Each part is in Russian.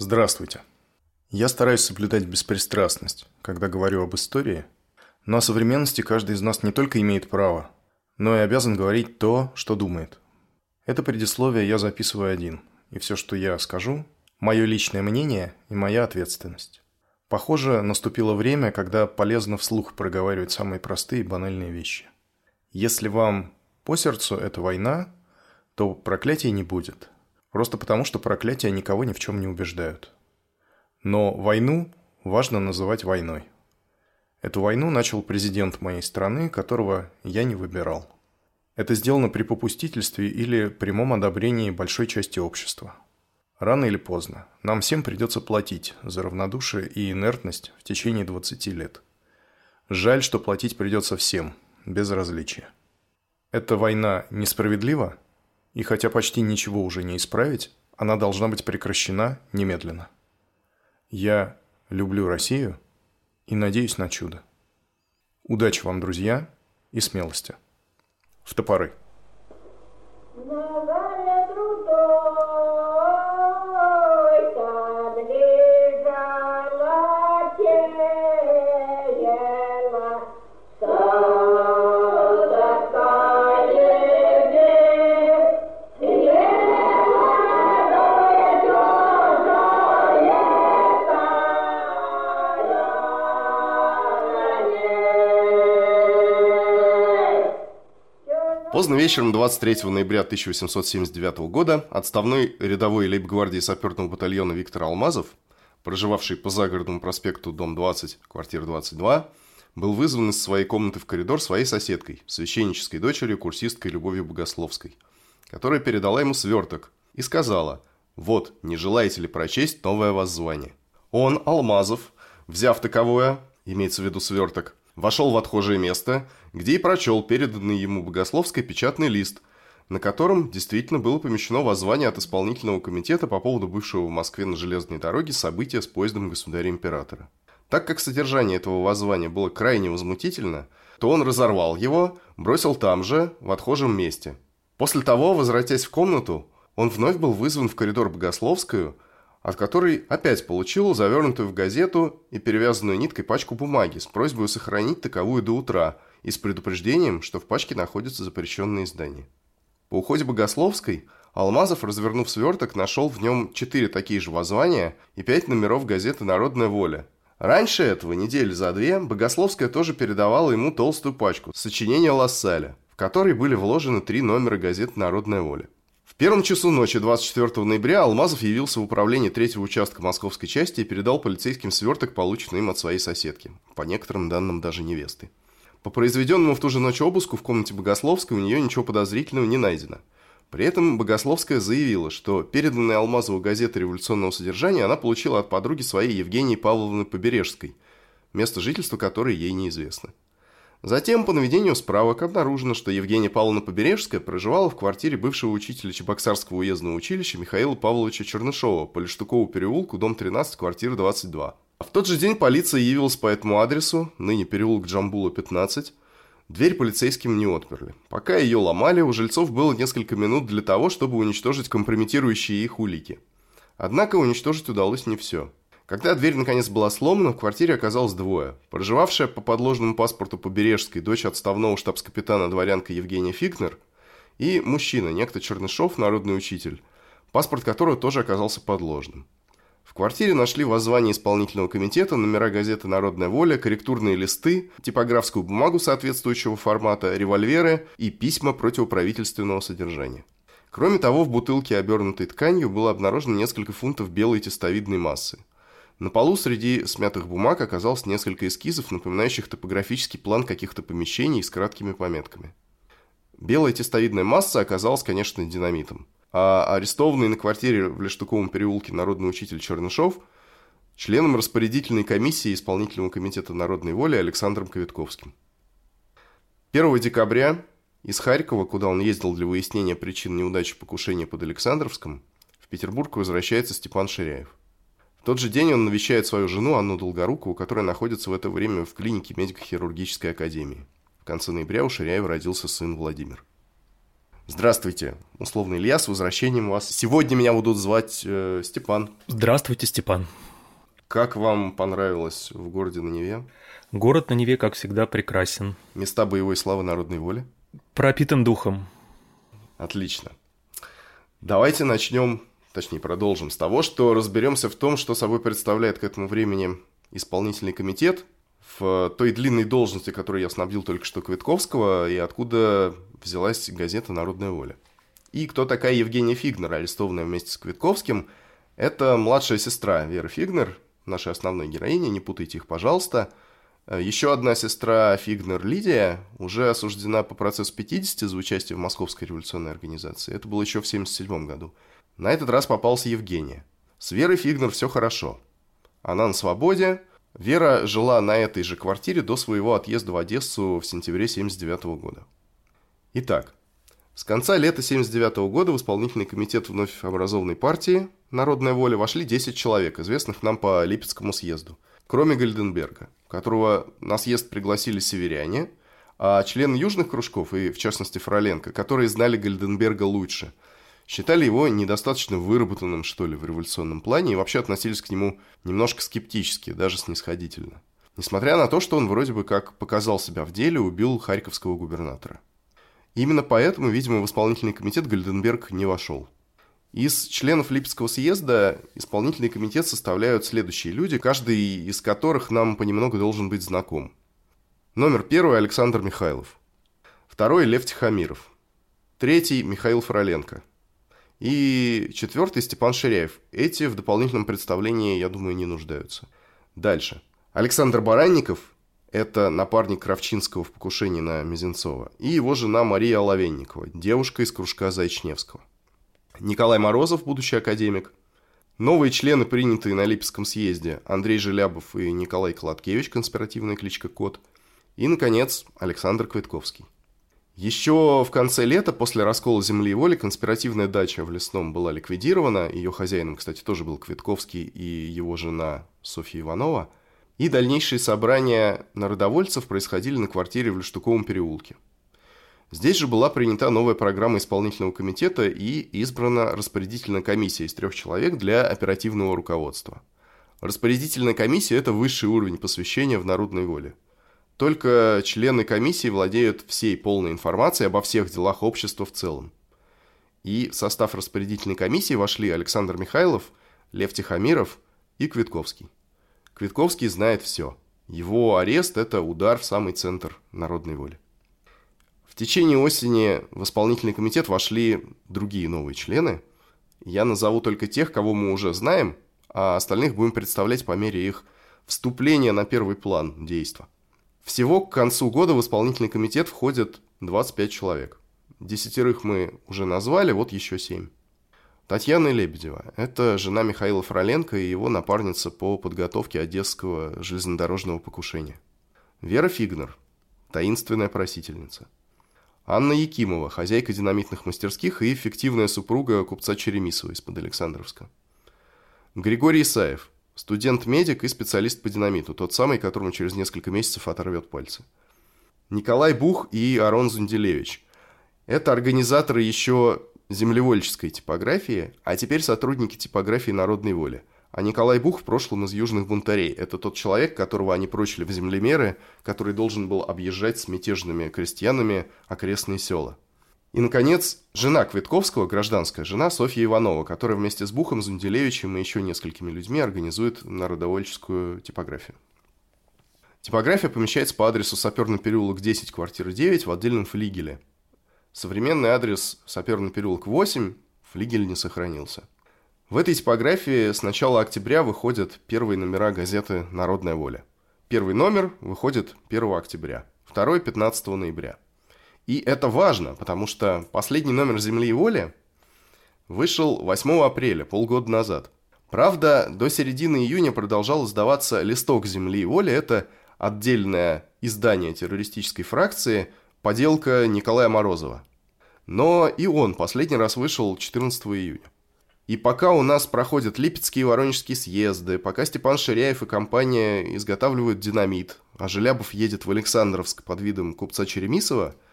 Здравствуйте. Я стараюсь соблюдать беспристрастность, когда говорю об истории, но о современности каждый из нас не только имеет право, но и обязан говорить то, что думает. Это предисловие я записываю один, и все, что я скажу – мое личное мнение и моя ответственность. Похоже, наступило время, когда полезно вслух проговаривать самые простые и банальные вещи. Если вам по сердцу эта война, то проклятий не будет. Просто потому, что проклятия никого ни в чем не убеждают. Но войну важно называть войной. Эту войну начал президент моей страны, которого я не выбирал. Это сделано при попустительстве или прямом одобрении большой части общества – Рано или поздно нам всем придется платить за равнодушие и инертность в течение 20 лет. Жаль, что платить придется всем, без различия. Эта война несправедлива, и хотя почти ничего уже не исправить, она должна быть прекращена немедленно. Я люблю Россию и надеюсь на чудо. Удачи вам, друзья, и смелости. В топоры. Поздно вечером 23 ноября 1879 года отставной рядовой лейб-гвардии саперного батальона Виктор Алмазов, проживавший по загородному проспекту, дом 20, квартира 22, был вызван из своей комнаты в коридор своей соседкой, священнической дочерью, курсисткой Любовью Богословской, которая передала ему сверток и сказала «Вот, не желаете ли прочесть новое воззвание?» Он, Алмазов, взяв таковое, имеется в виду сверток, вошел в отхожее место, где и прочел переданный ему богословской печатный лист, на котором действительно было помещено воззвание от исполнительного комитета по поводу бывшего в Москве на железной дороге события с поездом государя-императора. Так как содержание этого воззвания было крайне возмутительно, то он разорвал его, бросил там же, в отхожем месте. После того, возвратясь в комнату, он вновь был вызван в коридор Богословскую – от которой опять получил завернутую в газету и перевязанную ниткой пачку бумаги с просьбой сохранить таковую до утра и с предупреждением, что в пачке находятся запрещенные издания. По уходе Богословской Алмазов, развернув сверток, нашел в нем четыре такие же воззвания и пять номеров газеты «Народная воля». Раньше этого, недели за две, Богословская тоже передавала ему толстую пачку сочинения Лассаля, в которой были вложены три номера газеты «Народная воля» первом часу ночи 24 ноября Алмазов явился в управление третьего участка московской части и передал полицейским сверток, полученный им от своей соседки, по некоторым данным даже невесты. По произведенному в ту же ночь обыску в комнате Богословской у нее ничего подозрительного не найдено. При этом Богословская заявила, что переданные Алмазову газеты революционного содержания она получила от подруги своей Евгении Павловны Побережской, место жительства которой ей неизвестно. Затем, по наведению справок, обнаружено, что Евгения Павловна Побережская проживала в квартире бывшего учителя Чебоксарского уездного училища Михаила Павловича Чернышова по Лештукову переулку, дом 13, квартира 22. А в тот же день полиция явилась по этому адресу, ныне переулок Джамбула, 15. Дверь полицейским не отперли. Пока ее ломали, у жильцов было несколько минут для того, чтобы уничтожить компрометирующие их улики. Однако уничтожить удалось не все. Когда дверь наконец была сломана, в квартире оказалось двое. Проживавшая по подложному паспорту Побережской дочь отставного штабс-капитана дворянка Евгения Фигнер и мужчина, некто Чернышов, народный учитель, паспорт которого тоже оказался подложным. В квартире нашли воззвание исполнительного комитета, номера газеты «Народная воля», корректурные листы, типографскую бумагу соответствующего формата, револьверы и письма противоправительственного содержания. Кроме того, в бутылке, обернутой тканью, было обнаружено несколько фунтов белой тестовидной массы. На полу среди смятых бумаг оказалось несколько эскизов, напоминающих топографический план каких-то помещений с краткими пометками. Белая тестовидная масса оказалась, конечно, динамитом. А арестованный на квартире в Лештуковом переулке народный учитель Чернышов членом распорядительной комиссии исполнительного комитета народной воли Александром Ковитковским. 1 декабря из Харькова, куда он ездил для выяснения причин неудачи покушения под Александровском, в Петербург возвращается Степан Ширяев тот же день он навещает свою жену Анну Долгорукову, которая находится в это время в клинике медико-хирургической академии. В конце ноября у Ширяева родился сын Владимир. Здравствуйте, условно Илья, с возвращением вас. Сегодня меня будут звать э, Степан. Здравствуйте, Степан. Как вам понравилось в городе на Неве? Город на Неве, как всегда, прекрасен. Места боевой славы народной воли? Пропитан духом. Отлично. Давайте начнем, точнее продолжим с того, что разберемся в том, что собой представляет к этому времени исполнительный комитет в той длинной должности, которую я снабдил только что Квитковского, и откуда взялась газета «Народная воля». И кто такая Евгения Фигнер, арестованная вместе с Квитковским? Это младшая сестра Веры Фигнер, нашей основной героини, не путайте их, пожалуйста. Еще одна сестра Фигнер Лидия уже осуждена по процессу 50 за участие в Московской революционной организации. Это было еще в 1977 году. На этот раз попался Евгения. С Верой Фигнер все хорошо. Она на свободе, Вера жила на этой же квартире до своего отъезда в Одессу в сентябре 1979 года. Итак, с конца лета 1979 года в исполнительный комитет вновь образованной партии «Народная воля» вошли 10 человек, известных нам по Липецкому съезду, кроме Гальденберга, которого на съезд пригласили северяне, а члены южных кружков, и в частности Фроленко, которые знали Гальденберга лучше – считали его недостаточно выработанным, что ли, в революционном плане и вообще относились к нему немножко скептически, даже снисходительно. Несмотря на то, что он вроде бы как показал себя в деле, убил харьковского губернатора. именно поэтому, видимо, в исполнительный комитет Гальденберг не вошел. Из членов Липецкого съезда исполнительный комитет составляют следующие люди, каждый из которых нам понемногу должен быть знаком. Номер первый – Александр Михайлов. Второй – Лев Тихомиров. Третий – Михаил Фроленко. И четвертый Степан Ширяев. Эти в дополнительном представлении, я думаю, не нуждаются. Дальше. Александр Баранников – это напарник Кравчинского в покушении на Мизинцова. И его жена Мария Оловенникова, девушка из кружка Зайчневского. Николай Морозов, будущий академик. Новые члены, принятые на Липецком съезде, Андрей Желябов и Николай Колоткевич, конспиративная кличка Кот. И, наконец, Александр Квитковский. Еще в конце лета, после раскола земли и воли, конспиративная дача в Лесном была ликвидирована. Ее хозяином, кстати, тоже был Квитковский и его жена Софья Иванова. И дальнейшие собрания народовольцев происходили на квартире в Лештуковом переулке. Здесь же была принята новая программа исполнительного комитета и избрана распорядительная комиссия из трех человек для оперативного руководства. Распорядительная комиссия – это высший уровень посвящения в народной воле – только члены комиссии владеют всей полной информацией обо всех делах общества в целом. И в состав распорядительной комиссии вошли Александр Михайлов, Лев Тихомиров и Квитковский. Квитковский знает все. Его арест – это удар в самый центр народной воли. В течение осени в исполнительный комитет вошли другие новые члены. Я назову только тех, кого мы уже знаем, а остальных будем представлять по мере их вступления на первый план действия. Всего к концу года в исполнительный комитет входят 25 человек. Десятерых мы уже назвали, вот еще семь. Татьяна Лебедева – это жена Михаила Фроленко и его напарница по подготовке одесского железнодорожного покушения. Вера Фигнер – таинственная просительница. Анна Якимова – хозяйка динамитных мастерских и фиктивная супруга купца Черемисова из-под Александровска. Григорий Исаев – Студент-медик и специалист по динамиту, тот самый, которому через несколько месяцев оторвет пальцы. Николай Бух и Арон Зунделевич. Это организаторы еще землевольческой типографии, а теперь сотрудники типографии народной воли. А Николай Бух в прошлом из южных бунтарей. Это тот человек, которого они прочили в землемеры, который должен был объезжать с мятежными крестьянами окрестные села. И, наконец, жена Квитковского, гражданская жена Софья Иванова, которая вместе с Бухом, Зунделевичем и еще несколькими людьми организует народовольческую типографию. Типография помещается по адресу Саперный переулок 10, квартира 9 в отдельном флигеле. Современный адрес Саперный переулок 8, флигель не сохранился. В этой типографии с начала октября выходят первые номера газеты «Народная воля». Первый номер выходит 1 октября, второй – 15 ноября – и это важно, потому что последний номер «Земли и воли» вышел 8 апреля, полгода назад. Правда, до середины июня продолжал издаваться «Листок земли и воли». Это отдельное издание террористической фракции, поделка Николая Морозова. Но и он последний раз вышел 14 июня. И пока у нас проходят Липецкие и Воронежские съезды, пока Степан Ширяев и компания изготавливают динамит, а Желябов едет в Александровск под видом купца Черемисова –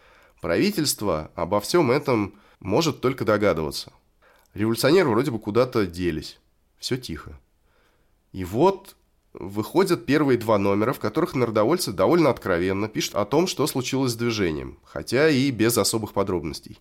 Правительство обо всем этом может только догадываться. Революционеры вроде бы куда-то делись. Все тихо. И вот выходят первые два номера, в которых народовольцы довольно откровенно пишут о том, что случилось с движением, хотя и без особых подробностей.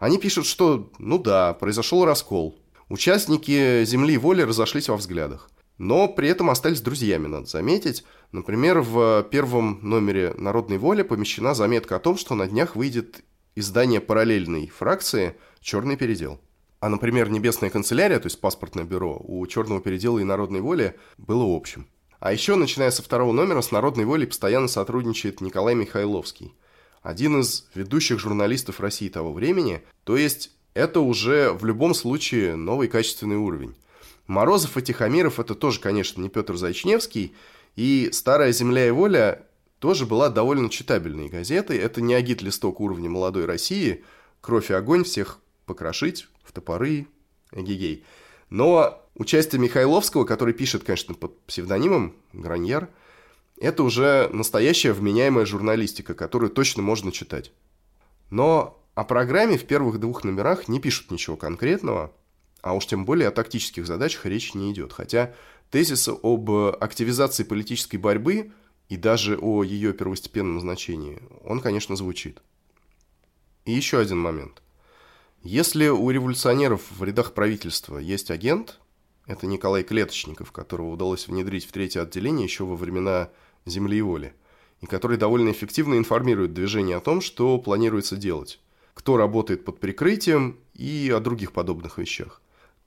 Они пишут, что, ну да, произошел раскол. Участники «Земли и воли» разошлись во взглядах. Но при этом остались друзьями, надо заметить. Например, в первом номере «Народной воли» помещена заметка о том, что на днях выйдет издание параллельной фракции «Черный передел». А, например, Небесная канцелярия, то есть паспортное бюро, у Черного передела и Народной воли было общим. А еще, начиная со второго номера, с Народной волей постоянно сотрудничает Николай Михайловский, один из ведущих журналистов России того времени, то есть это уже в любом случае новый качественный уровень. Морозов и Тихомиров это тоже, конечно, не Петр Зайчневский, и «Старая земля и воля» тоже была довольно читабельной газетой. Это не агит-листок уровня молодой России, кровь и огонь всех покрошить, в топоры, эгегей. Но участие Михайловского, который пишет, конечно, под псевдонимом Граньяр, это уже настоящая вменяемая журналистика, которую точно можно читать. Но о программе в первых двух номерах не пишут ничего конкретного, а уж тем более о тактических задачах речь не идет. Хотя тезисы об активизации политической борьбы и даже о ее первостепенном значении, он, конечно, звучит. И еще один момент. Если у революционеров в рядах правительства есть агент, это Николай Клеточников, которого удалось внедрить в третье отделение еще во времена «Земли и воли», и который довольно эффективно информирует движение о том, что планируется делать, кто работает под прикрытием и о других подобных вещах,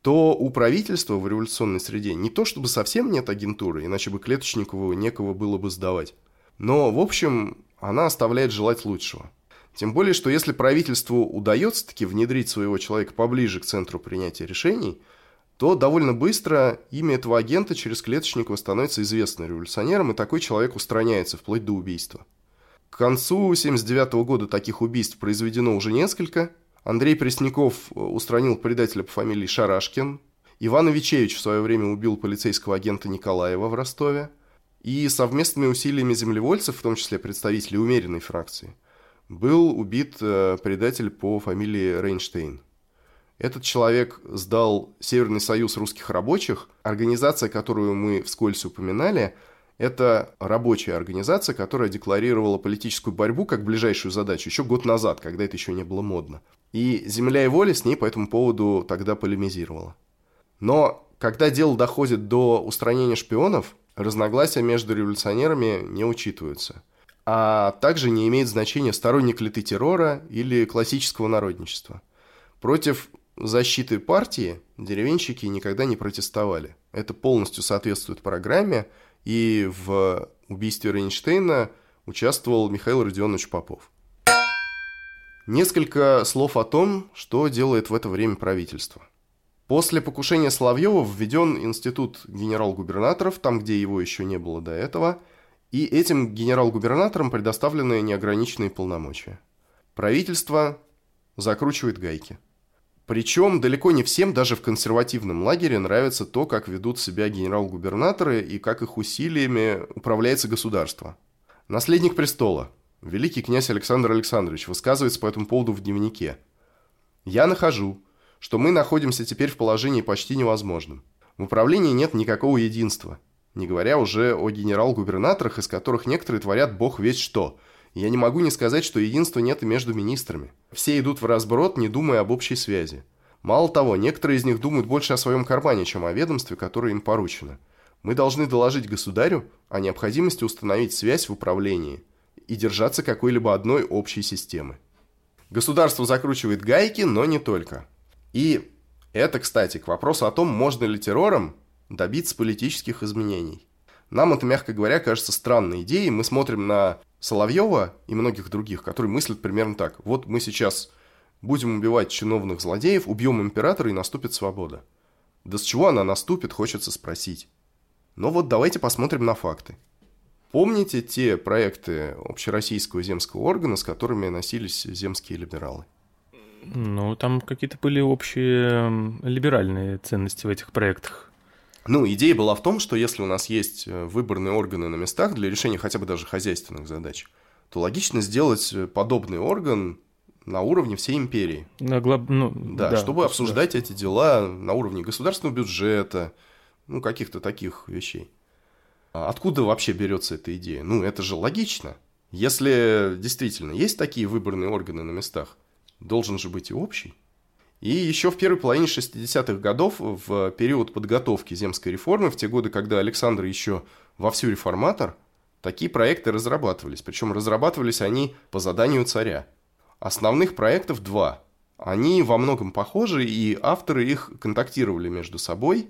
то у правительства в революционной среде не то чтобы совсем нет агентуры, иначе бы Клеточникову некого было бы сдавать, но, в общем, она оставляет желать лучшего – тем более, что если правительству удается таки внедрить своего человека поближе к центру принятия решений, то довольно быстро имя этого агента через Клеточникова становится известно революционерам, и такой человек устраняется вплоть до убийства. К концу 1979 года таких убийств произведено уже несколько. Андрей Пресняков устранил предателя по фамилии Шарашкин. Иван Ивичевич в свое время убил полицейского агента Николаева в Ростове. И совместными усилиями землевольцев, в том числе представителей умеренной фракции – был убит э, предатель по фамилии Рейнштейн. Этот человек сдал Северный союз русских рабочих. Организация, которую мы вскользь упоминали, это рабочая организация, которая декларировала политическую борьбу как ближайшую задачу еще год назад, когда это еще не было модно. И «Земля и воля» с ней по этому поводу тогда полемизировала. Но когда дело доходит до устранения шпионов, разногласия между революционерами не учитываются – а также не имеет значения, сторонник ли ты террора или классического народничества. Против защиты партии деревенщики никогда не протестовали. Это полностью соответствует программе, и в убийстве Рейнштейна участвовал Михаил Родионович Попов. Несколько слов о том, что делает в это время правительство. После покушения Соловьева введен институт генерал-губернаторов, там, где его еще не было до этого – и этим генерал-губернаторам предоставлены неограниченные полномочия. Правительство закручивает гайки. Причем далеко не всем, даже в консервативном лагере, нравится то, как ведут себя генерал-губернаторы и как их усилиями управляется государство. Наследник престола, великий князь Александр Александрович, высказывается по этому поводу в дневнике. «Я нахожу, что мы находимся теперь в положении почти невозможном. В управлении нет никакого единства – не говоря уже о генерал-губернаторах, из которых некоторые творят бог весь что. Я не могу не сказать, что единства нет и между министрами. Все идут в разброд, не думая об общей связи. Мало того, некоторые из них думают больше о своем кармане, чем о ведомстве, которое им поручено. Мы должны доложить государю о необходимости установить связь в управлении и держаться какой-либо одной общей системы. Государство закручивает гайки, но не только. И это, кстати, к вопросу о том, можно ли террором добиться политических изменений. Нам это, мягко говоря, кажется странной идеей. Мы смотрим на Соловьева и многих других, которые мыслят примерно так. Вот мы сейчас будем убивать чиновных злодеев, убьем императора и наступит свобода. Да с чего она наступит, хочется спросить. Но вот давайте посмотрим на факты. Помните те проекты общероссийского земского органа, с которыми носились земские либералы? Ну, там какие-то были общие либеральные ценности в этих проектах. Ну, идея была в том, что если у нас есть э, выборные органы на местах для решения хотя бы даже хозяйственных задач, то логично сделать э, подобный орган на уровне всей империи. На глоб... ну, Да, чтобы обсуждать эти дела на уровне государственного бюджета, ну, каких-то таких вещей. А откуда вообще берется эта идея? Ну, это же логично. Если действительно есть такие выборные органы на местах, должен же быть и общий. И еще в первой половине 60-х годов, в период подготовки земской реформы, в те годы, когда Александр еще вовсю реформатор, такие проекты разрабатывались. Причем разрабатывались они по заданию царя. Основных проектов два. Они во многом похожи, и авторы их контактировали между собой.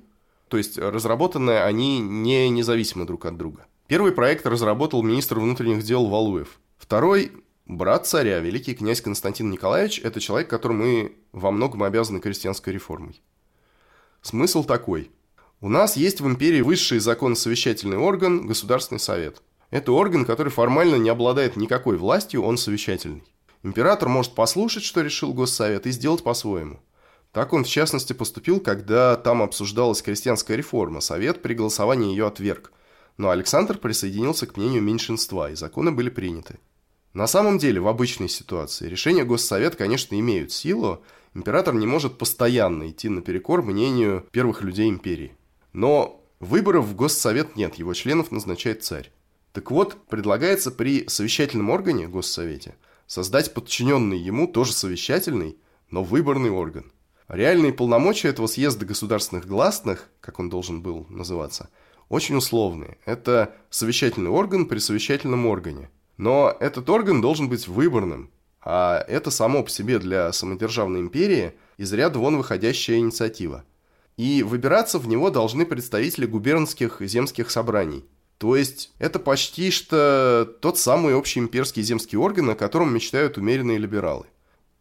То есть разработаны они не независимо друг от друга. Первый проект разработал министр внутренних дел Валуев. Второй Брат царя, великий князь Константин Николаевич, это человек, которому мы во многом обязаны крестьянской реформой. Смысл такой. У нас есть в империи высший законосовещательный орган – Государственный совет. Это орган, который формально не обладает никакой властью, он совещательный. Император может послушать, что решил Госсовет, и сделать по-своему. Так он, в частности, поступил, когда там обсуждалась крестьянская реформа. Совет при голосовании ее отверг. Но Александр присоединился к мнению меньшинства, и законы были приняты. На самом деле, в обычной ситуации решения Госсовета, конечно, имеют силу, император не может постоянно идти наперекор мнению первых людей империи. Но выборов в Госсовет нет, его членов назначает царь. Так вот, предлагается при совещательном органе, Госсовете, создать подчиненный ему, тоже совещательный, но выборный орган. Реальные полномочия этого съезда государственных гласных, как он должен был называться, очень условные. Это совещательный орган при совещательном органе – но этот орган должен быть выборным, а это само по себе для самодержавной империи из ряда вон выходящая инициатива. И выбираться в него должны представители губернских земских собраний. То есть это почти что тот самый общий имперский земский орган, о котором мечтают умеренные либералы.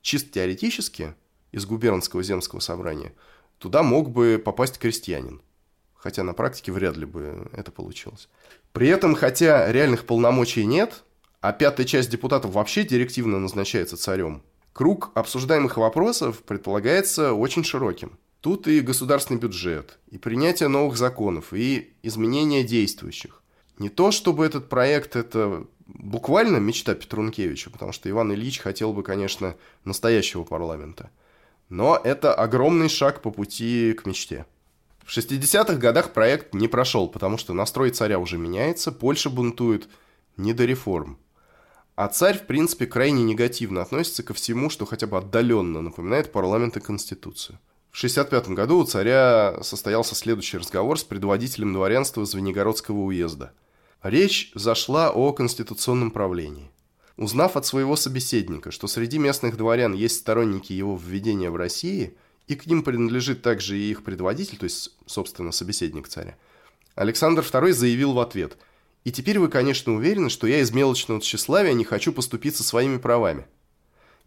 Чисто теоретически из губернского земского собрания туда мог бы попасть крестьянин. Хотя на практике вряд ли бы это получилось. При этом, хотя реальных полномочий нет, а пятая часть депутатов вообще директивно назначается царем, круг обсуждаемых вопросов предполагается очень широким. Тут и государственный бюджет, и принятие новых законов, и изменение действующих. Не то, чтобы этот проект – это буквально мечта Петрункевича, потому что Иван Ильич хотел бы, конечно, настоящего парламента. Но это огромный шаг по пути к мечте. В 60-х годах проект не прошел, потому что настрой царя уже меняется, Польша бунтует, не до реформ. А царь, в принципе, крайне негативно относится ко всему, что хотя бы отдаленно напоминает парламент и конституцию. В 1965 году у царя состоялся следующий разговор с предводителем дворянства Звенигородского уезда. Речь зашла о конституционном правлении. Узнав от своего собеседника, что среди местных дворян есть сторонники его введения в России, и к ним принадлежит также и их предводитель, то есть, собственно, собеседник царя, Александр II заявил в ответ – и теперь вы, конечно, уверены, что я из мелочного тщеславия не хочу поступиться своими правами.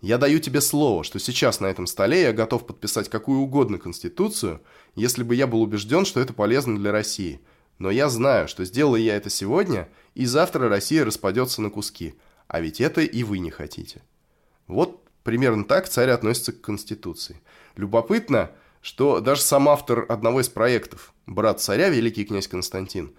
Я даю тебе слово, что сейчас на этом столе я готов подписать какую угодно конституцию, если бы я был убежден, что это полезно для России. Но я знаю, что сделаю я это сегодня, и завтра Россия распадется на куски. А ведь это и вы не хотите. Вот примерно так царь относится к Конституции. Любопытно, что даже сам автор одного из проектов, брат царя, великий князь Константин,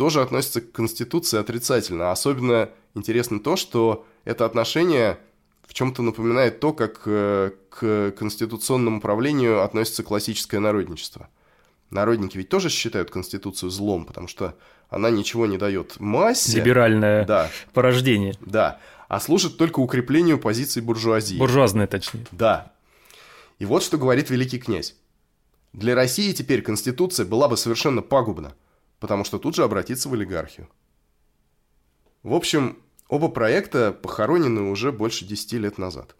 тоже относится к Конституции отрицательно. Особенно интересно то, что это отношение в чем-то напоминает то, как э, к конституционному правлению относится классическое народничество. Народники ведь тоже считают Конституцию злом, потому что она ничего не дает массе. Либеральное да, порождение. Да, а служит только укреплению позиций буржуазии. Буржуазное, точнее. Да. И вот что говорит великий князь. Для России теперь Конституция была бы совершенно пагубна – потому что тут же обратиться в олигархию. В общем, оба проекта похоронены уже больше 10 лет назад.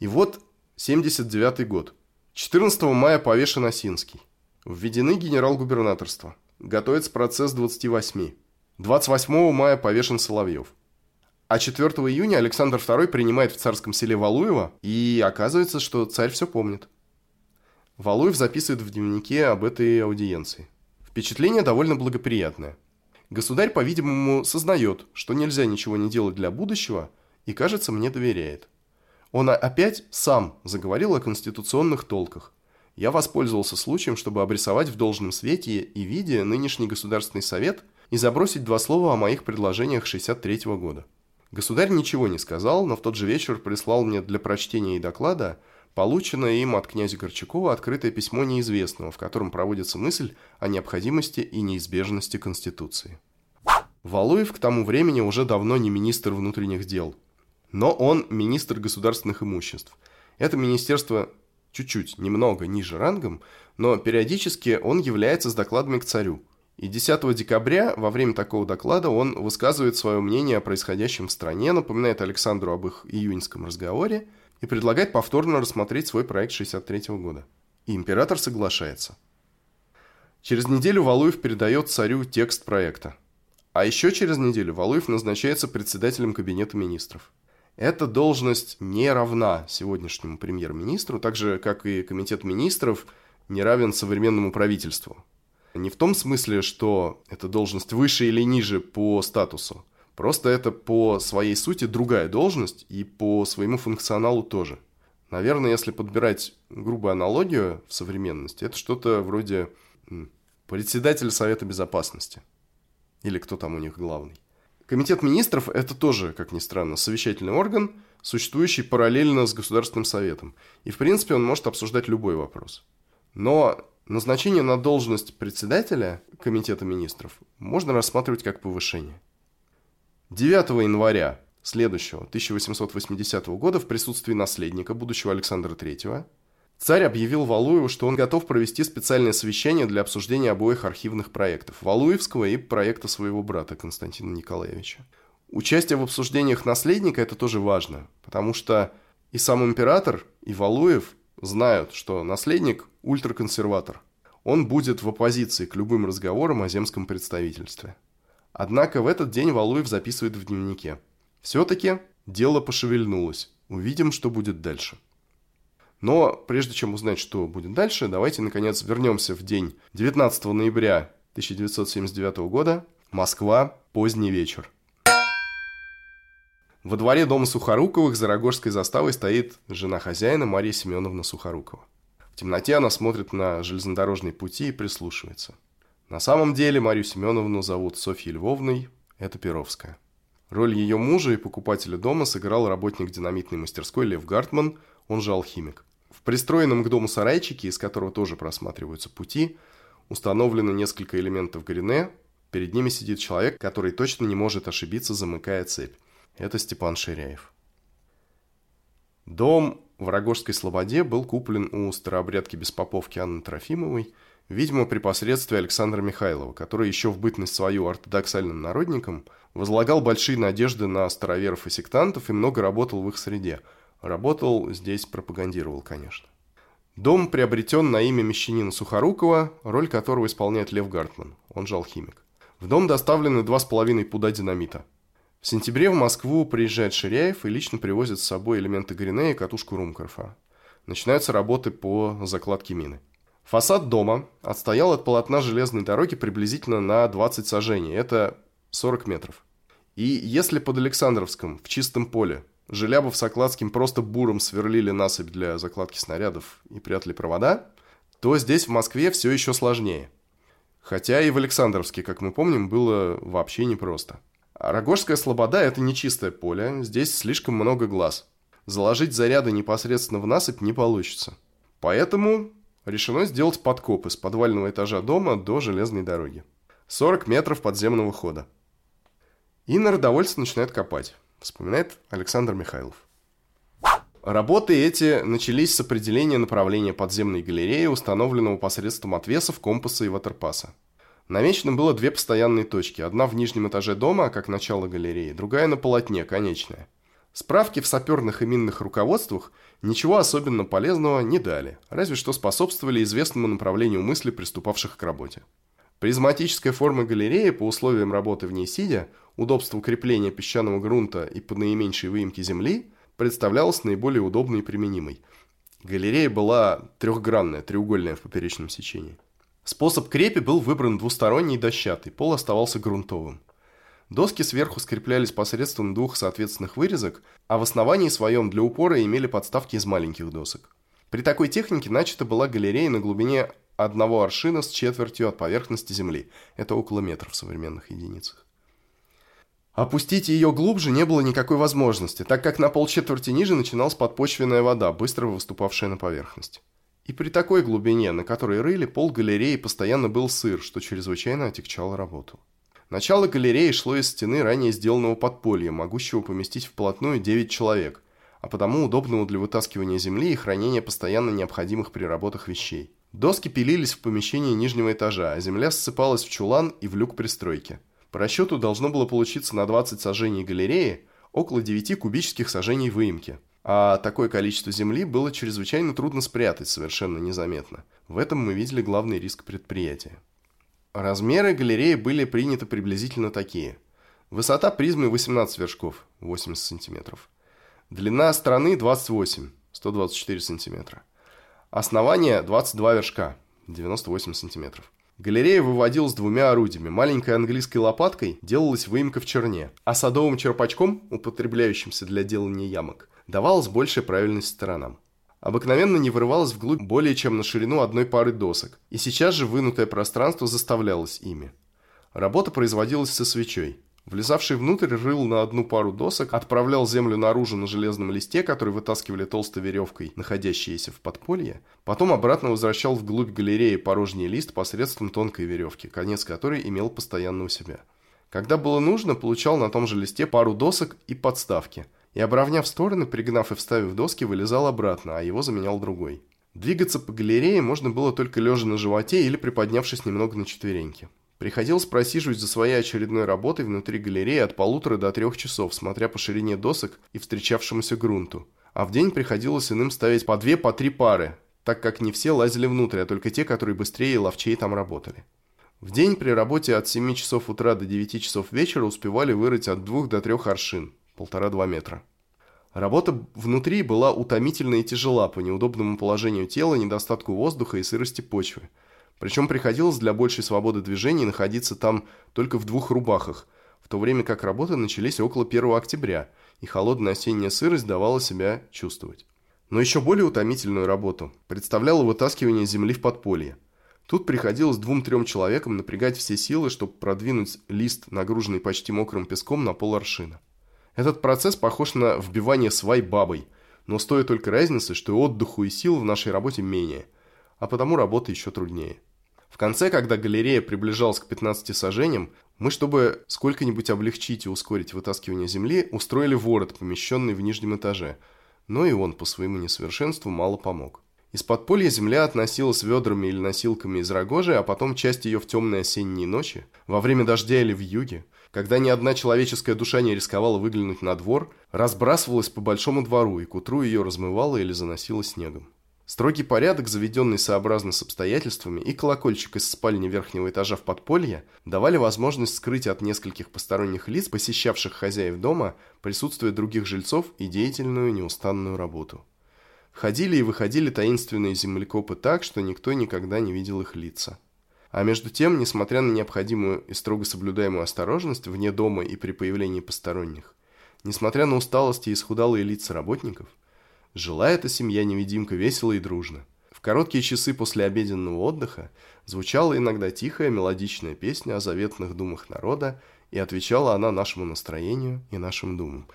И вот 79 год. 14 мая повешен Осинский. Введены генерал-губернаторство. Готовится процесс 28. 28 мая повешен Соловьев. А 4 июня Александр II принимает в царском селе Валуева, и оказывается, что царь все помнит. Валуев записывает в дневнике об этой аудиенции. Впечатление довольно благоприятное. Государь, по-видимому, сознает, что нельзя ничего не делать для будущего, и, кажется, мне доверяет. Он опять сам заговорил о конституционных толках. Я воспользовался случаем, чтобы обрисовать в должном свете и виде нынешний Государственный совет и забросить два слова о моих предложениях 63 -го года. Государь ничего не сказал, но в тот же вечер прислал мне для прочтения и доклада полученное им от князя Горчакова открытое письмо неизвестного, в котором проводится мысль о необходимости и неизбежности Конституции. Валуев к тому времени уже давно не министр внутренних дел, но он министр государственных имуществ. Это министерство чуть-чуть, немного ниже рангом, но периодически он является с докладами к царю. И 10 декабря во время такого доклада он высказывает свое мнение о происходящем в стране, напоминает Александру об их июньском разговоре и предлагает повторно рассмотреть свой проект 63 года. И император соглашается. Через неделю Валуев передает царю текст проекта. А еще через неделю Валуев назначается председателем Кабинета министров. Эта должность не равна сегодняшнему премьер-министру, так же, как и Комитет министров не равен современному правительству. Не в том смысле, что эта должность выше или ниже по статусу. Просто это по своей сути другая должность и по своему функционалу тоже. Наверное, если подбирать грубую аналогию в современности, это что-то вроде председателя Совета Безопасности – или кто там у них главный. Комитет министров – это тоже, как ни странно, совещательный орган, существующий параллельно с Государственным советом. И, в принципе, он может обсуждать любой вопрос. Но назначение на должность председателя Комитета министров можно рассматривать как повышение. 9 января следующего, 1880 года, в присутствии наследника, будущего Александра III, Царь объявил Валуеву, что он готов провести специальное совещание для обсуждения обоих архивных проектов – Валуевского и проекта своего брата Константина Николаевича. Участие в обсуждениях наследника – это тоже важно, потому что и сам император, и Валуев знают, что наследник – ультраконсерватор. Он будет в оппозиции к любым разговорам о земском представительстве. Однако в этот день Валуев записывает в дневнике. Все-таки дело пошевельнулось. Увидим, что будет дальше. Но прежде чем узнать, что будет дальше, давайте, наконец, вернемся в день 19 ноября 1979 года. Москва, поздний вечер. Во дворе дома Сухоруковых за Рогожской заставой стоит жена хозяина Мария Семеновна Сухорукова. В темноте она смотрит на железнодорожные пути и прислушивается. На самом деле Марию Семеновну зовут Софьей Львовной, это Перовская. Роль ее мужа и покупателя дома сыграл работник динамитной мастерской Лев Гартман, он же алхимик. В пристроенном к дому сарайчике, из которого тоже просматриваются пути, установлено несколько элементов грине. Перед ними сидит человек, который точно не может ошибиться, замыкая цепь. Это Степан Ширяев. Дом в Рогожской Слободе был куплен у старообрядки Беспоповки Анны Трофимовой, видимо, при посредстве Александра Михайлова, который еще в бытность свою ортодоксальным народником возлагал большие надежды на староверов и сектантов и много работал в их среде – Работал здесь, пропагандировал, конечно. Дом приобретен на имя мещанина Сухорукова, роль которого исполняет Лев Гартман, он же алхимик. В дом доставлены два с половиной пуда динамита. В сентябре в Москву приезжает Ширяев и лично привозит с собой элементы Грине и катушку Румкарфа. Начинаются работы по закладке мины. Фасад дома отстоял от полотна железной дороги приблизительно на 20 сажений, это 40 метров. И если под Александровском, в чистом поле, Желябов с Окладским просто буром сверлили насыпь для закладки снарядов и прятали провода, то здесь, в Москве, все еще сложнее. Хотя и в Александровске, как мы помним, было вообще непросто. А Рогожская слобода – это не чистое поле, здесь слишком много глаз. Заложить заряды непосредственно в насыпь не получится. Поэтому решено сделать подкопы с подвального этажа дома до железной дороги. 40 метров подземного хода. И народовольцы начинают копать вспоминает Александр Михайлов. Работы эти начались с определения направления подземной галереи, установленного посредством отвесов, компаса и ватерпаса. Намечено было две постоянные точки. Одна в нижнем этаже дома, как начало галереи, другая на полотне, конечная. Справки в саперных и минных руководствах ничего особенно полезного не дали, разве что способствовали известному направлению мысли приступавших к работе. Призматическая форма галереи по условиям работы в ней сидя удобству крепления песчаного грунта и по наименьшей выемке земли представлялась наиболее удобной и применимой. Галерея была трехгранная, треугольная в поперечном сечении. Способ крепи был выбран двусторонний дощатый, пол оставался грунтовым. Доски сверху скреплялись посредством двух соответственных вырезок, а в основании своем для упора имели подставки из маленьких досок. При такой технике начата была галерея на глубине одного аршина с четвертью от поверхности земли. Это около метра в современных единицах. Опустить ее глубже не было никакой возможности, так как на полчетверти ниже начиналась подпочвенная вода, быстро выступавшая на поверхность. И при такой глубине, на которой рыли, пол галереи постоянно был сыр, что чрезвычайно отягчало работу. Начало галереи шло из стены ранее сделанного подполья, могущего поместить вплотную 9 человек, а потому удобного для вытаскивания земли и хранения постоянно необходимых при работах вещей. Доски пилились в помещении нижнего этажа, а земля ссыпалась в чулан и в люк пристройки. По расчету должно было получиться на 20 сажений галереи около 9 кубических сажений выемки. А такое количество земли было чрезвычайно трудно спрятать совершенно незаметно. В этом мы видели главный риск предприятия. Размеры галереи были приняты приблизительно такие. Высота призмы 18 вершков, 80 сантиметров. Длина стороны 28, 124 сантиметра. Основание 22 вершка, 98 сантиметров. Галерея выводилась двумя орудиями. Маленькой английской лопаткой делалась выемка в черне, а садовым черпачком, употребляющимся для делания ямок, давалась большая правильность сторонам. Обыкновенно не вырывалась вглубь более чем на ширину одной пары досок, и сейчас же вынутое пространство заставлялось ими. Работа производилась со свечой. Влезавший внутрь рыл на одну пару досок, отправлял землю наружу на железном листе, который вытаскивали толстой веревкой, находящиеся в подполье, потом обратно возвращал вглубь галереи порожний лист посредством тонкой веревки, конец которой имел постоянно у себя. Когда было нужно, получал на том же листе пару досок и подставки, и, обровняв стороны, пригнав и вставив доски, вылезал обратно, а его заменял другой. Двигаться по галерее можно было только лежа на животе или приподнявшись немного на четвереньки. Приходилось просиживать за своей очередной работой внутри галереи от полутора до трех часов, смотря по ширине досок и встречавшемуся грунту. А в день приходилось иным ставить по две, по три пары, так как не все лазили внутрь, а только те, которые быстрее и ловчее там работали. В день при работе от 7 часов утра до 9 часов вечера успевали вырыть от 2 до 3 аршин, полтора-два метра. Работа внутри была утомительна и тяжела по неудобному положению тела, недостатку воздуха и сырости почвы. Причем приходилось для большей свободы движений находиться там только в двух рубахах, в то время как работы начались около 1 октября, и холодная осенняя сырость давала себя чувствовать. Но еще более утомительную работу представляло вытаскивание земли в подполье. Тут приходилось двум-трем человекам напрягать все силы, чтобы продвинуть лист, нагруженный почти мокрым песком, на пол аршина. Этот процесс похож на вбивание свай бабой, но стоит только разницы, что отдыху и сил в нашей работе менее, а потому работа еще труднее. В конце, когда галерея приближалась к 15 сажениям, мы, чтобы сколько-нибудь облегчить и ускорить вытаскивание земли, устроили ворот, помещенный в нижнем этаже. Но и он по своему несовершенству мало помог. Из подполья земля относилась ведрами или носилками из рогожи, а потом часть ее в темные осенние ночи, во время дождя или в юге, когда ни одна человеческая душа не рисковала выглянуть на двор, разбрасывалась по большому двору, и к утру ее размывало или заносило снегом. Строгий порядок, заведенный сообразно с обстоятельствами, и колокольчик из спальни верхнего этажа в подполье давали возможность скрыть от нескольких посторонних лиц, посещавших хозяев дома, присутствие других жильцов и деятельную неустанную работу. Входили и выходили таинственные землекопы так, что никто никогда не видел их лица. А между тем, несмотря на необходимую и строго соблюдаемую осторожность вне дома и при появлении посторонних, несмотря на усталость и исхудалые лица работников – Жила эта семья-невидимка весело и дружно. В короткие часы после обеденного отдыха звучала иногда тихая мелодичная песня о заветных думах народа, и отвечала она нашему настроению и нашим думам.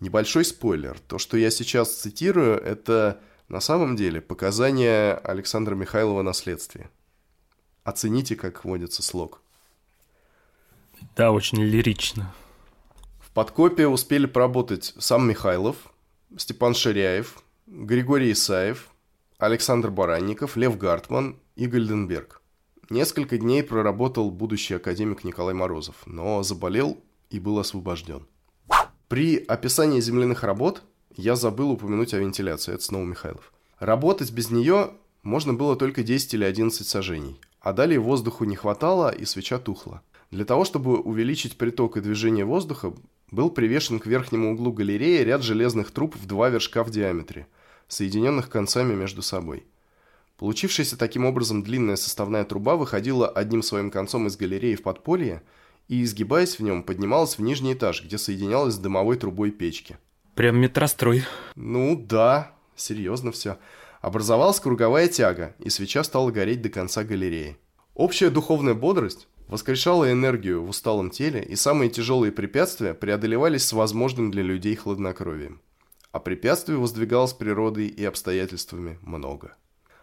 Небольшой спойлер. То, что я сейчас цитирую, это на самом деле показания Александра Михайлова на следствие. Оцените, как вводится слог. Да, очень лирично. В подкопе успели поработать сам Михайлов, Степан Ширяев, Григорий Исаев, Александр Баранников, Лев Гартман и Гальденберг. Несколько дней проработал будущий академик Николай Морозов, но заболел и был освобожден. При описании земляных работ я забыл упомянуть о вентиляции, это снова Михайлов. Работать без нее можно было только 10 или 11 сажений, а далее воздуху не хватало и свеча тухла. Для того, чтобы увеличить приток и движение воздуха, был привешен к верхнему углу галереи ряд железных труб в два вершка в диаметре, соединенных концами между собой. Получившаяся таким образом длинная составная труба выходила одним своим концом из галереи в подполье и, изгибаясь в нем, поднималась в нижний этаж, где соединялась с дымовой трубой печки. Прям метрострой. Ну да, серьезно все. Образовалась круговая тяга, и свеча стала гореть до конца галереи. Общая духовная бодрость, воскрешала энергию в усталом теле, и самые тяжелые препятствия преодолевались с возможным для людей хладнокровием. А препятствий воздвигалось природой и обстоятельствами много.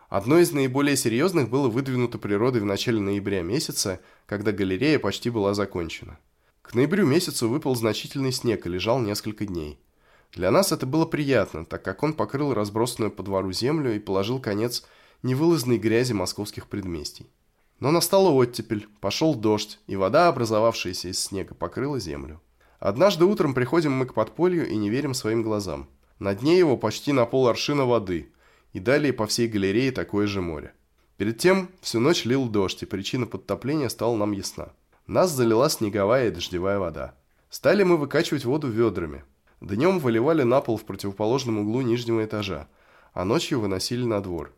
Одно из наиболее серьезных было выдвинуто природой в начале ноября месяца, когда галерея почти была закончена. К ноябрю месяцу выпал значительный снег и лежал несколько дней. Для нас это было приятно, так как он покрыл разбросанную по двору землю и положил конец невылазной грязи московских предместий. Но настала оттепель, пошел дождь, и вода, образовавшаяся из снега, покрыла землю. Однажды утром приходим мы к подполью и не верим своим глазам. На дне его почти на пол аршина воды, и далее по всей галерее такое же море. Перед тем всю ночь лил дождь, и причина подтопления стала нам ясна. Нас залила снеговая и дождевая вода. Стали мы выкачивать воду ведрами. Днем выливали на пол в противоположном углу нижнего этажа, а ночью выносили на двор.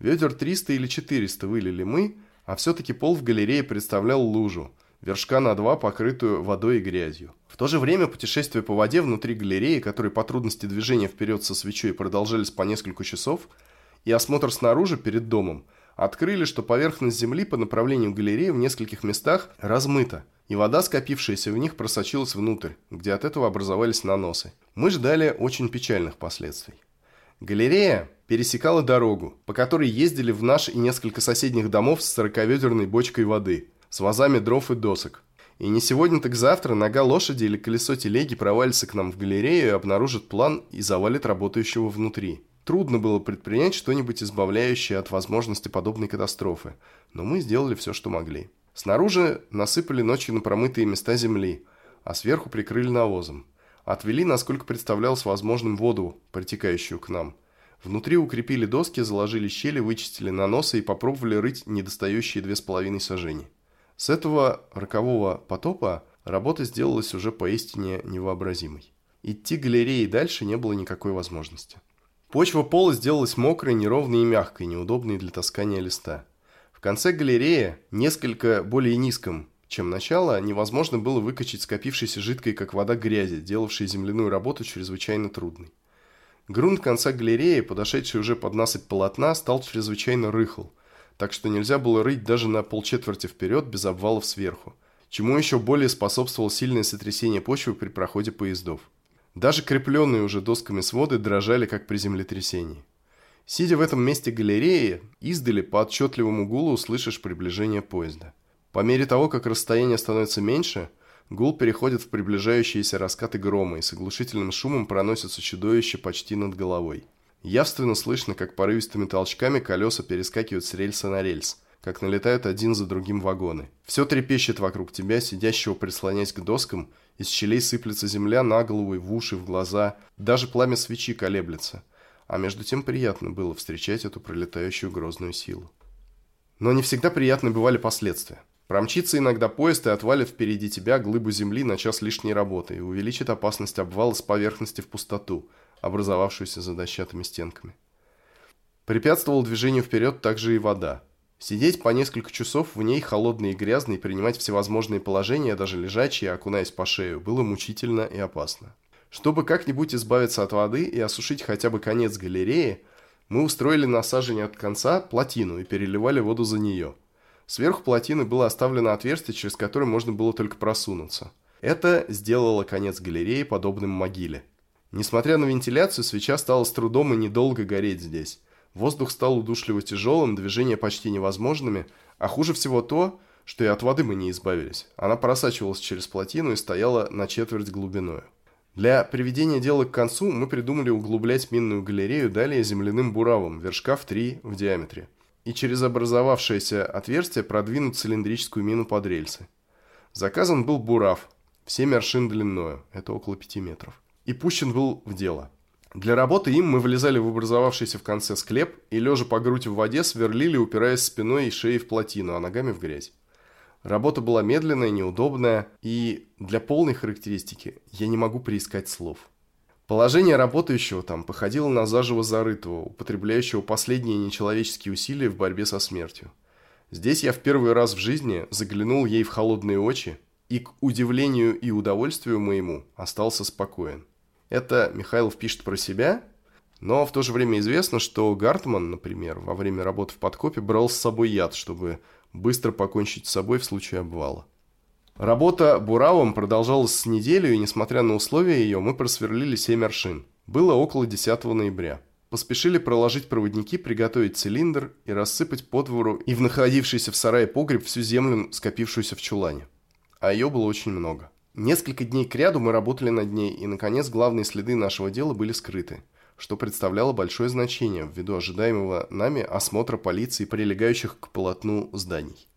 Ведер 300 или 400 вылили мы, а все-таки пол в галерее представлял лужу, вершка на два, покрытую водой и грязью. В то же время путешествия по воде внутри галереи, которые по трудности движения вперед со свечой продолжались по несколько часов, и осмотр снаружи перед домом, открыли, что поверхность земли по направлению галереи в нескольких местах размыта, и вода, скопившаяся в них, просочилась внутрь, где от этого образовались наносы. Мы ждали очень печальных последствий. Галерея пересекала дорогу, по которой ездили в наш и несколько соседних домов с сороковедерной бочкой воды, с вазами дров и досок. И не сегодня, так завтра нога лошади или колесо телеги провалится к нам в галерею и обнаружит план и завалит работающего внутри. Трудно было предпринять что-нибудь избавляющее от возможности подобной катастрофы, но мы сделали все, что могли. Снаружи насыпали ночью на промытые места земли, а сверху прикрыли навозом. Отвели, насколько представлялось возможным, воду, протекающую к нам. Внутри укрепили доски, заложили щели, вычистили наносы и попробовали рыть недостающие две с половиной сажени. С этого рокового потопа работа сделалась уже поистине невообразимой. Идти галереей дальше не было никакой возможности. Почва пола сделалась мокрой, неровной и мягкой, неудобной для таскания листа. В конце галереи, несколько более низком, чем начало, невозможно было выкачать скопившейся жидкой, как вода, грязи, делавшей земляную работу чрезвычайно трудной. Грунт конца галереи, подошедший уже под насыпь полотна, стал чрезвычайно рыхл, так что нельзя было рыть даже на полчетверти вперед без обвалов сверху, чему еще более способствовало сильное сотрясение почвы при проходе поездов. Даже крепленные уже досками своды дрожали, как при землетрясении. Сидя в этом месте галереи, издали по отчетливому гулу услышишь приближение поезда. По мере того, как расстояние становится меньше, гул переходит в приближающиеся раскаты грома и с оглушительным шумом проносится чудовище почти над головой. Явственно слышно, как порывистыми толчками колеса перескакивают с рельса на рельс, как налетают один за другим вагоны. Все трепещет вокруг тебя, сидящего прислонясь к доскам, из щелей сыплется земля на голову и в уши, в глаза, даже пламя свечи колеблется. А между тем приятно было встречать эту пролетающую грозную силу. Но не всегда приятны бывали последствия. Промчится иногда поезд и отвалит впереди тебя глыбу земли на час лишней работы и увеличит опасность обвала с поверхности в пустоту, образовавшуюся за дощатыми стенками. Препятствовал движению вперед также и вода. Сидеть по несколько часов в ней холодной и грязной, принимать всевозможные положения, даже лежачие, окунаясь по шею, было мучительно и опасно. Чтобы как-нибудь избавиться от воды и осушить хотя бы конец галереи, мы устроили на сажене от конца плотину и переливали воду за нее – Сверху плотины было оставлено отверстие, через которое можно было только просунуться. Это сделало конец галереи подобным могиле. Несмотря на вентиляцию, свеча стала с трудом и недолго гореть здесь. Воздух стал удушливо тяжелым, движения почти невозможными, а хуже всего то, что и от воды мы не избавились. Она просачивалась через плотину и стояла на четверть глубиною. Для приведения дела к концу мы придумали углублять минную галерею далее земляным буравом, вершка в 3 в диаметре и через образовавшееся отверстие продвинуть цилиндрическую мину под рельсы. Заказан был бурав в 7 аршин длиною, это около 5 метров, и пущен был в дело. Для работы им мы влезали в образовавшийся в конце склеп и, лежа по грудь в воде, сверлили, упираясь спиной и шеей в плотину, а ногами в грязь. Работа была медленная, неудобная, и для полной характеристики я не могу приискать слов. Положение работающего там походило на заживо зарытого, употребляющего последние нечеловеческие усилия в борьбе со смертью. Здесь я в первый раз в жизни заглянул ей в холодные очи и, к удивлению и удовольствию моему, остался спокоен. Это Михайлов пишет про себя, но в то же время известно, что Гартман, например, во время работы в подкопе брал с собой яд, чтобы быстро покончить с собой в случае обвала. Работа буравом продолжалась с неделю, и несмотря на условия ее, мы просверлили 7 аршин. Было около 10 ноября. Поспешили проложить проводники, приготовить цилиндр и рассыпать по двору и в находившийся в сарае погреб всю землю, скопившуюся в чулане. А ее было очень много. Несколько дней кряду мы работали над ней, и, наконец, главные следы нашего дела были скрыты, что представляло большое значение ввиду ожидаемого нами осмотра полиции прилегающих к полотну зданий.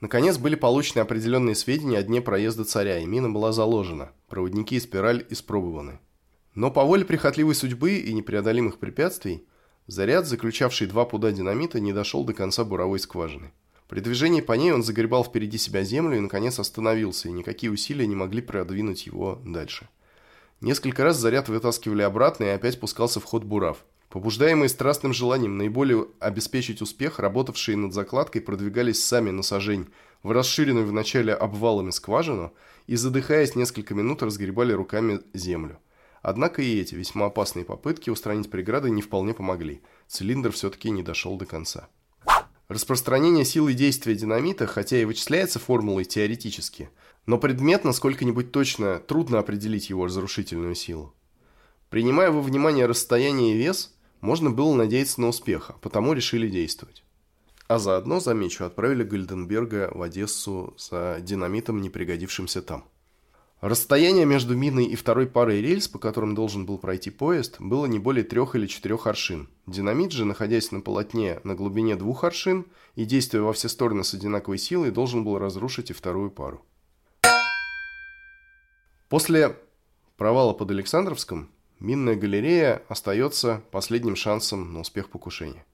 Наконец были получены определенные сведения о дне проезда царя, и мина была заложена, проводники и спираль испробованы. Но по воле прихотливой судьбы и непреодолимых препятствий, заряд, заключавший два пуда динамита, не дошел до конца буровой скважины. При движении по ней он загребал впереди себя землю и, наконец, остановился, и никакие усилия не могли продвинуть его дальше. Несколько раз заряд вытаскивали обратно, и опять пускался в ход бурав. Побуждаемые страстным желанием наиболее обеспечить успех, работавшие над закладкой продвигались сами на сажень в расширенную в начале обвалами скважину и, задыхаясь несколько минут, разгребали руками землю. Однако и эти весьма опасные попытки устранить преграды не вполне помогли. Цилиндр все-таки не дошел до конца. Распространение силы действия динамита, хотя и вычисляется формулой теоретически, но предметно сколько-нибудь точно трудно определить его разрушительную силу. Принимая во внимание расстояние и вес – можно было надеяться на успех, а потому решили действовать. А заодно, замечу, отправили Гальденберга в Одессу за динамитом, не пригодившимся там. Расстояние между миной и второй парой рельс, по которым должен был пройти поезд, было не более трех или четырех аршин. Динамит же, находясь на полотне на глубине двух аршин и действуя во все стороны с одинаковой силой, должен был разрушить и вторую пару. После провала под Александровском Минная галерея остается последним шансом на успех покушения.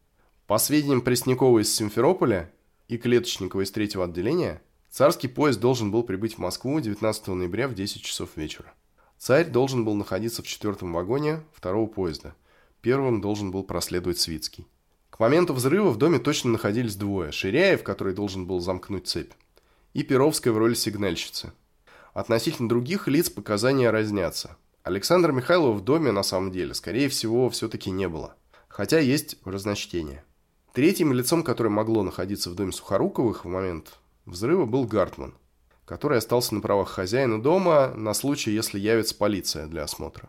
По сведениям Преснякова из Симферополя и Клеточникова из третьего отделения, царский поезд должен был прибыть в Москву 19 ноября в 10 часов вечера. Царь должен был находиться в четвертом вагоне второго поезда. Первым должен был проследовать Свицкий. К моменту взрыва в доме точно находились двое. Ширяев, который должен был замкнуть цепь, и Перовская в роли сигнальщицы. Относительно других лиц показания разнятся. Александра Михайлова в доме, на самом деле, скорее всего, все-таки не было. Хотя есть разночтение. Третьим лицом, которое могло находиться в доме Сухоруковых в момент взрыва, был Гартман, который остался на правах хозяина дома на случай, если явится полиция для осмотра.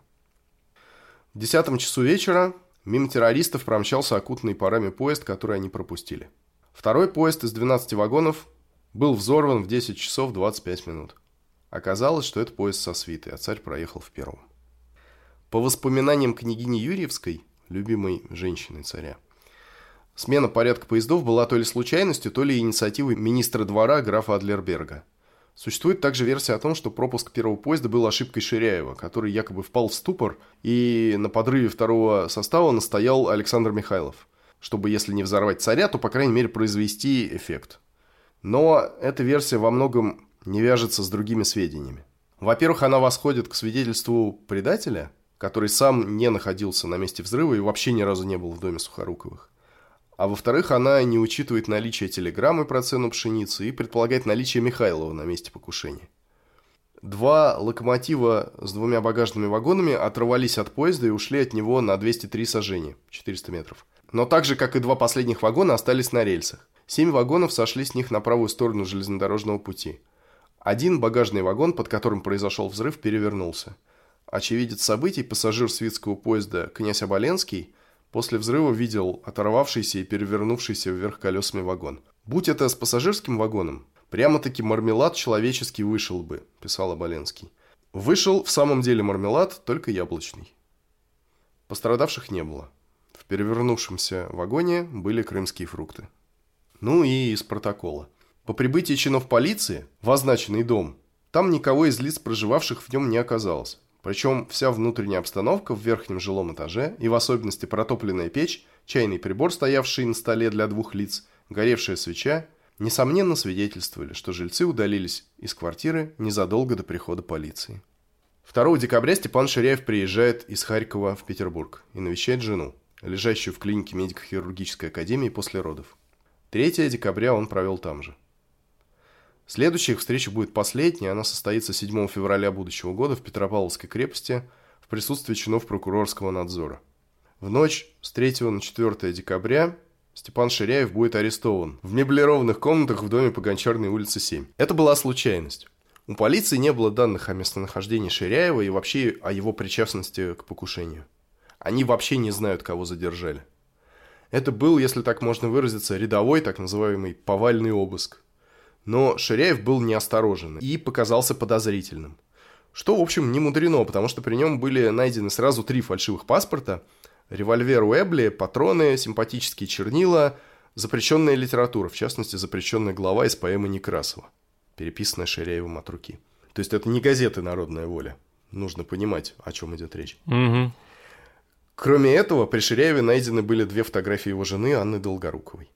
В десятом часу вечера мимо террористов промчался окутанный парами поезд, который они пропустили. Второй поезд из 12 вагонов был взорван в 10 часов 25 минут. Оказалось, что это поезд со свитой, а царь проехал в первом. По воспоминаниям княгини Юрьевской, любимой женщины царя, смена порядка поездов была то ли случайностью, то ли инициативой министра двора графа Адлерберга. Существует также версия о том, что пропуск первого поезда был ошибкой Ширяева, который якобы впал в ступор, и на подрыве второго состава настоял Александр Михайлов, чтобы, если не взорвать царя, то, по крайней мере, произвести эффект. Но эта версия во многом не вяжется с другими сведениями. Во-первых, она восходит к свидетельству предателя, который сам не находился на месте взрыва и вообще ни разу не был в доме Сухоруковых. А во-вторых, она не учитывает наличие телеграммы про цену пшеницы и предполагает наличие Михайлова на месте покушения. Два локомотива с двумя багажными вагонами оторвались от поезда и ушли от него на 203 сажения, 400 метров. Но так же, как и два последних вагона, остались на рельсах. Семь вагонов сошли с них на правую сторону железнодорожного пути – один багажный вагон, под которым произошел взрыв, перевернулся. Очевидец событий, пассажир свитского поезда князь Оболенский, после взрыва видел оторвавшийся и перевернувшийся вверх колесами вагон. «Будь это с пассажирским вагоном, прямо-таки мармелад человеческий вышел бы», – писал Оболенский. Вышел в самом деле мармелад, только яблочный. Пострадавших не было. В перевернувшемся вагоне были крымские фрукты. Ну и из протокола. По прибытии чинов полиции в означенный дом, там никого из лиц, проживавших в нем, не оказалось. Причем вся внутренняя обстановка в верхнем жилом этаже и в особенности протопленная печь, чайный прибор, стоявший на столе для двух лиц, горевшая свеча, несомненно свидетельствовали, что жильцы удалились из квартиры незадолго до прихода полиции. 2 декабря Степан Ширяев приезжает из Харькова в Петербург и навещает жену, лежащую в клинике медико-хирургической академии после родов. 3 декабря он провел там же. Следующая их встреча будет последняя, она состоится 7 февраля будущего года в Петропавловской крепости в присутствии чинов прокурорского надзора. В ночь с 3 на 4 декабря Степан Ширяев будет арестован в меблированных комнатах в доме по Гончарной улице 7. Это была случайность. У полиции не было данных о местонахождении Ширяева и вообще о его причастности к покушению. Они вообще не знают, кого задержали. Это был, если так можно выразиться, рядовой, так называемый повальный обыск. Но Ширяев был неосторожен и показался подозрительным. Что, в общем, не мудрено, потому что при нем были найдены сразу три фальшивых паспорта, револьвер Уэбли, патроны, симпатические чернила, запрещенная литература, в частности, запрещенная глава из поэмы Некрасова, переписанная Ширяевым от руки. То есть это не газеты «Народная воля». Нужно понимать, о чем идет речь. Угу. Кроме этого, при Ширяеве найдены были две фотографии его жены Анны Долгоруковой.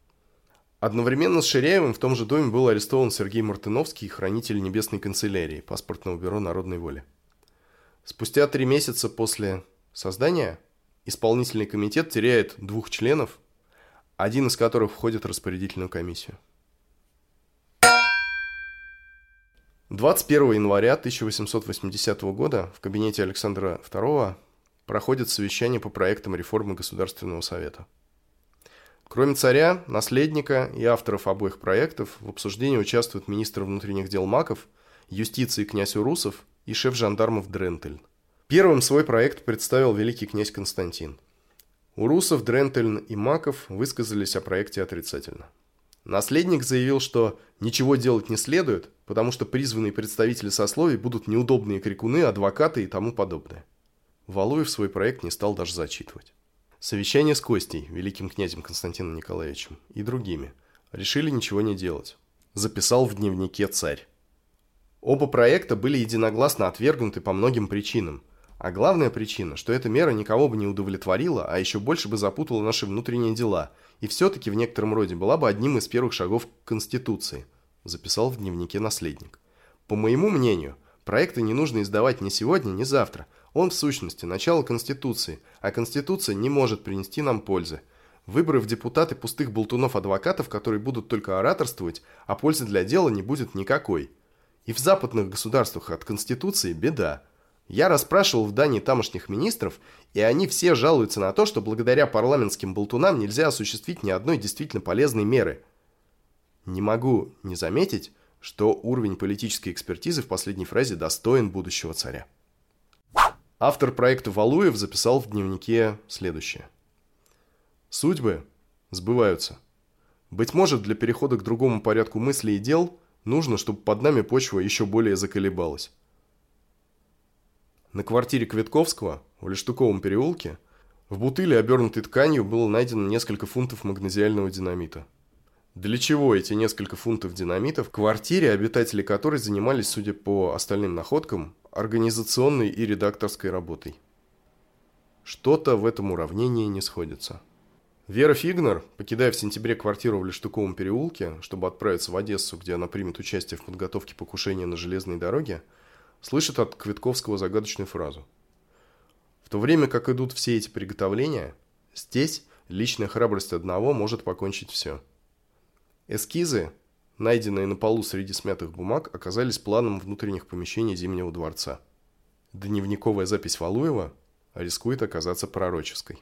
Одновременно с Ширяевым в том же доме был арестован Сергей Мартыновский, хранитель Небесной канцелярии, паспортного бюро Народной воли. Спустя три месяца после создания исполнительный комитет теряет двух членов, один из которых входит в распорядительную комиссию. 21 января 1880 года в кабинете Александра II проходит совещание по проектам реформы Государственного Совета – Кроме царя, наследника и авторов обоих проектов, в обсуждении участвуют министр внутренних дел Маков, юстиции князь Урусов и шеф жандармов Дрентель. Первым свой проект представил великий князь Константин. Урусов, Дрентельн и Маков высказались о проекте отрицательно. Наследник заявил, что ничего делать не следует, потому что призванные представители сословий будут неудобные крикуны, адвокаты и тому подобное. Валуев свой проект не стал даже зачитывать. Совещание с Костей, великим князем Константином Николаевичем, и другими. Решили ничего не делать. Записал в дневнике царь. Оба проекта были единогласно отвергнуты по многим причинам. А главная причина, что эта мера никого бы не удовлетворила, а еще больше бы запутала наши внутренние дела, и все-таки в некотором роде была бы одним из первых шагов к Конституции, записал в дневнике наследник. По моему мнению, проекты не нужно издавать ни сегодня, ни завтра – он, в сущности, начало Конституции, а Конституция не может принести нам пользы. Выборы в депутаты пустых болтунов-адвокатов, которые будут только ораторствовать, а пользы для дела не будет никакой. И в западных государствах от Конституции беда. Я расспрашивал в Дании тамошних министров, и они все жалуются на то, что благодаря парламентским болтунам нельзя осуществить ни одной действительно полезной меры. Не могу не заметить, что уровень политической экспертизы в последней фразе достоин будущего царя. Автор проекта Валуев записал в дневнике следующее. Судьбы сбываются. Быть может, для перехода к другому порядку мыслей и дел нужно, чтобы под нами почва еще более заколебалась. На квартире Квитковского в Лештуковом переулке в бутыле, обернутой тканью, было найдено несколько фунтов магнезиального динамита. Для чего эти несколько фунтов динамита в квартире, обитатели которой занимались, судя по остальным находкам, организационной и редакторской работой. Что-то в этом уравнении не сходится. Вера Фигнер, покидая в сентябре квартиру в Лештуковом переулке, чтобы отправиться в Одессу, где она примет участие в подготовке покушения на железной дороге, слышит от Квитковского загадочную фразу. В то время как идут все эти приготовления, здесь личная храбрость одного может покончить все. Эскизы, найденные на полу среди смятых бумаг, оказались планом внутренних помещений Зимнего дворца. Дневниковая запись Валуева рискует оказаться пророческой.